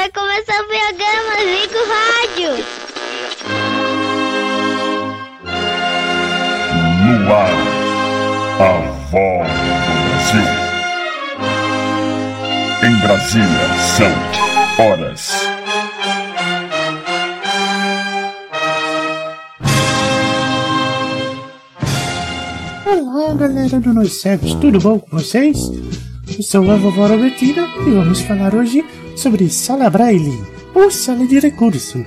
vai começar o programa Zico Rádio. No ar, a voz do Brasil. Em Brasília, são horas. Olá, galera do Nós Cegos, tudo bom com vocês? Sou a vovó Robertina e vamos falar hoje sobre Sala Braille, ou Sala de Recurso.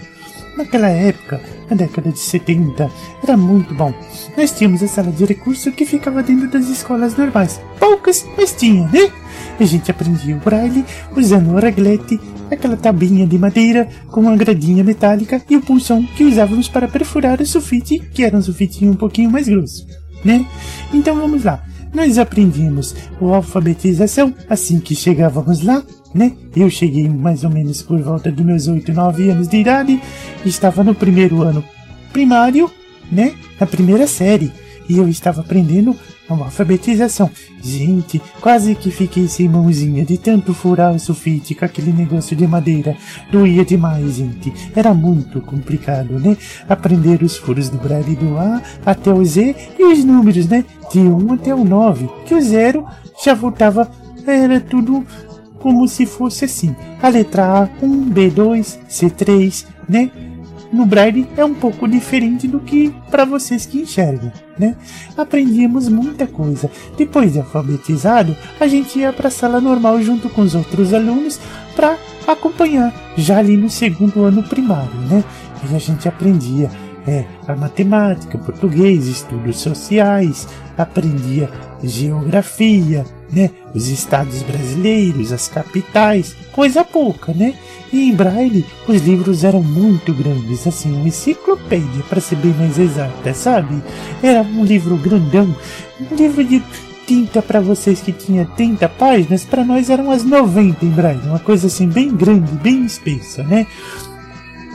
Naquela época, na década de 70, era muito bom. Nós tínhamos a sala de recurso que ficava dentro das escolas normais. Poucas, mas tinha, né? A gente aprendia o braille usando o reglete, aquela tabinha de madeira com uma gradinha metálica e o pulsão que usávamos para perfurar o sulfite, que era um sulfitinho um pouquinho mais grosso, né? Então vamos lá. Nós aprendíamos a alfabetização assim que chegávamos lá, né? Eu cheguei mais ou menos por volta dos meus 8, 9 anos de idade, estava no primeiro ano primário, né? Na primeira série. E eu estava aprendendo a alfabetização. Gente, quase que fiquei sem mãozinha de tanto furar o sulfite com aquele negócio de madeira. Doía demais, gente. Era muito complicado, né? Aprender os furos do braille do A até o Z e os números, né? De 1 até o 9. Que o zero já voltava. Era tudo como se fosse assim. A letra A, 1, B2, C3, né? No braille é um pouco diferente do que para vocês que enxergam, né? Aprendíamos muita coisa. Depois de alfabetizado, a gente ia para a sala normal junto com os outros alunos para acompanhar, já ali no segundo ano primário, né? E a gente aprendia é, a matemática, português, estudos sociais, aprendia geografia, né? Os estados brasileiros, as capitais, coisa pouca, né? E em braille, os livros eram muito grandes, assim, uma enciclopédia, para ser bem mais exata, sabe? Era um livro grandão, um livro de tinta para vocês que tinha 30 páginas, para nós eram as 90 em braille, uma coisa assim bem grande, bem espessa, né?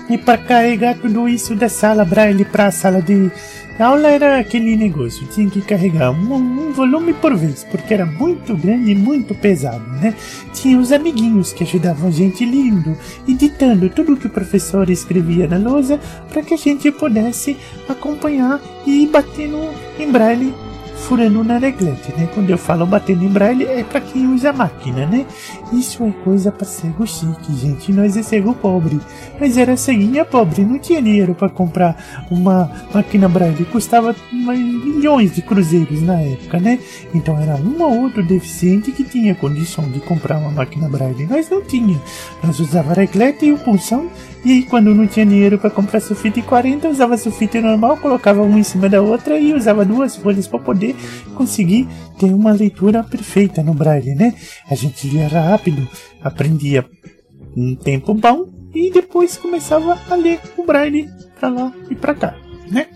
E para carregar tudo isso da sala braille para a sala de aula era aquele negócio, tinha que carregar um, um, volume por vez, porque era muito grande e muito pesado, né? Tinha os amiguinhos que ajudavam a gente lindo, editando tudo que o professor escrevia na lousa para que a gente pudesse acompanhar e ir batendo em braille furando na reglete, né? Quando eu falo batendo em braille é para quem usa máquina, né? Isso é coisa para cego chique, gente. Nós é cego pobre. Mas era ceguinha pobre, não tinha dinheiro para comprar uma máquina braille. Custava milhões de cruzeiros na época, né? Então era um ou outro deficiente que tinha condição de comprar uma máquina braille. Nós não tinha. Nós usava reglete e o pulsão e quando não tinha dinheiro para comprar sulfite 40, usava sulfite normal, colocava uma em cima da outra e usava duas folhas para poder conseguir ter uma leitura perfeita no braille, né? A gente lia rápido, aprendia um tempo bom e depois começava a ler o braille para lá e para cá, né?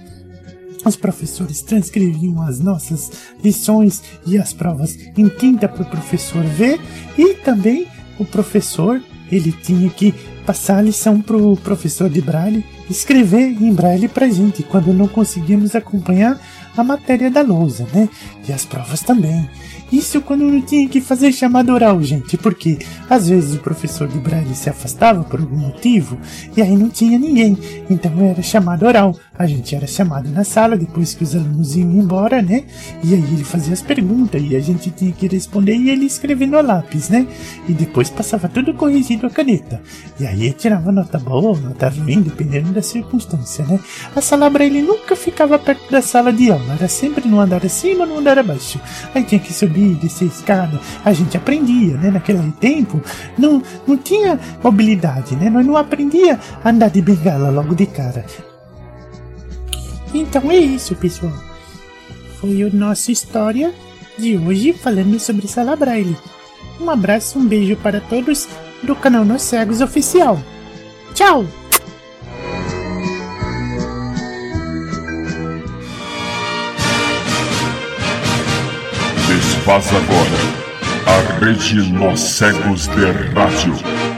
Os professores transcreviam as nossas lições e as provas em tinta para o professor ver e também o professor ele tinha que passar a lição pro professor de braille, escrever em braille pra gente quando não conseguíamos acompanhar a matéria da lousa, né? E as provas também. Isso quando não tinha que fazer chamada oral, gente, porque às vezes o professor de braille se afastava por algum motivo e aí não tinha ninguém, então era chamada oral. A gente era chamado na sala depois que os alunos iam embora, né? E aí ele fazia as perguntas e a gente tinha que responder e ele escrevendo a lápis, né? E depois passava tudo corrigido a caneta. E aí tirava nota boa, nota ruim, dependendo da circunstância, né? A sala braille nunca ficava perto da sala de aula, era sempre no andar acima no andar abaixo. Aí tinha que subir descer escada, a gente aprendia, né? Naquele tempo não, não tinha mobilidade, né? Nós não aprendia a andar de bengala logo de cara. Então é isso, pessoal. Foi a nossa história de hoje falando sobre Sala Braille. Um abraço, um beijo para todos do canal Nos Cegos Oficial. Tchau! Desfaz agora a rede Nós Cegos de Rádio.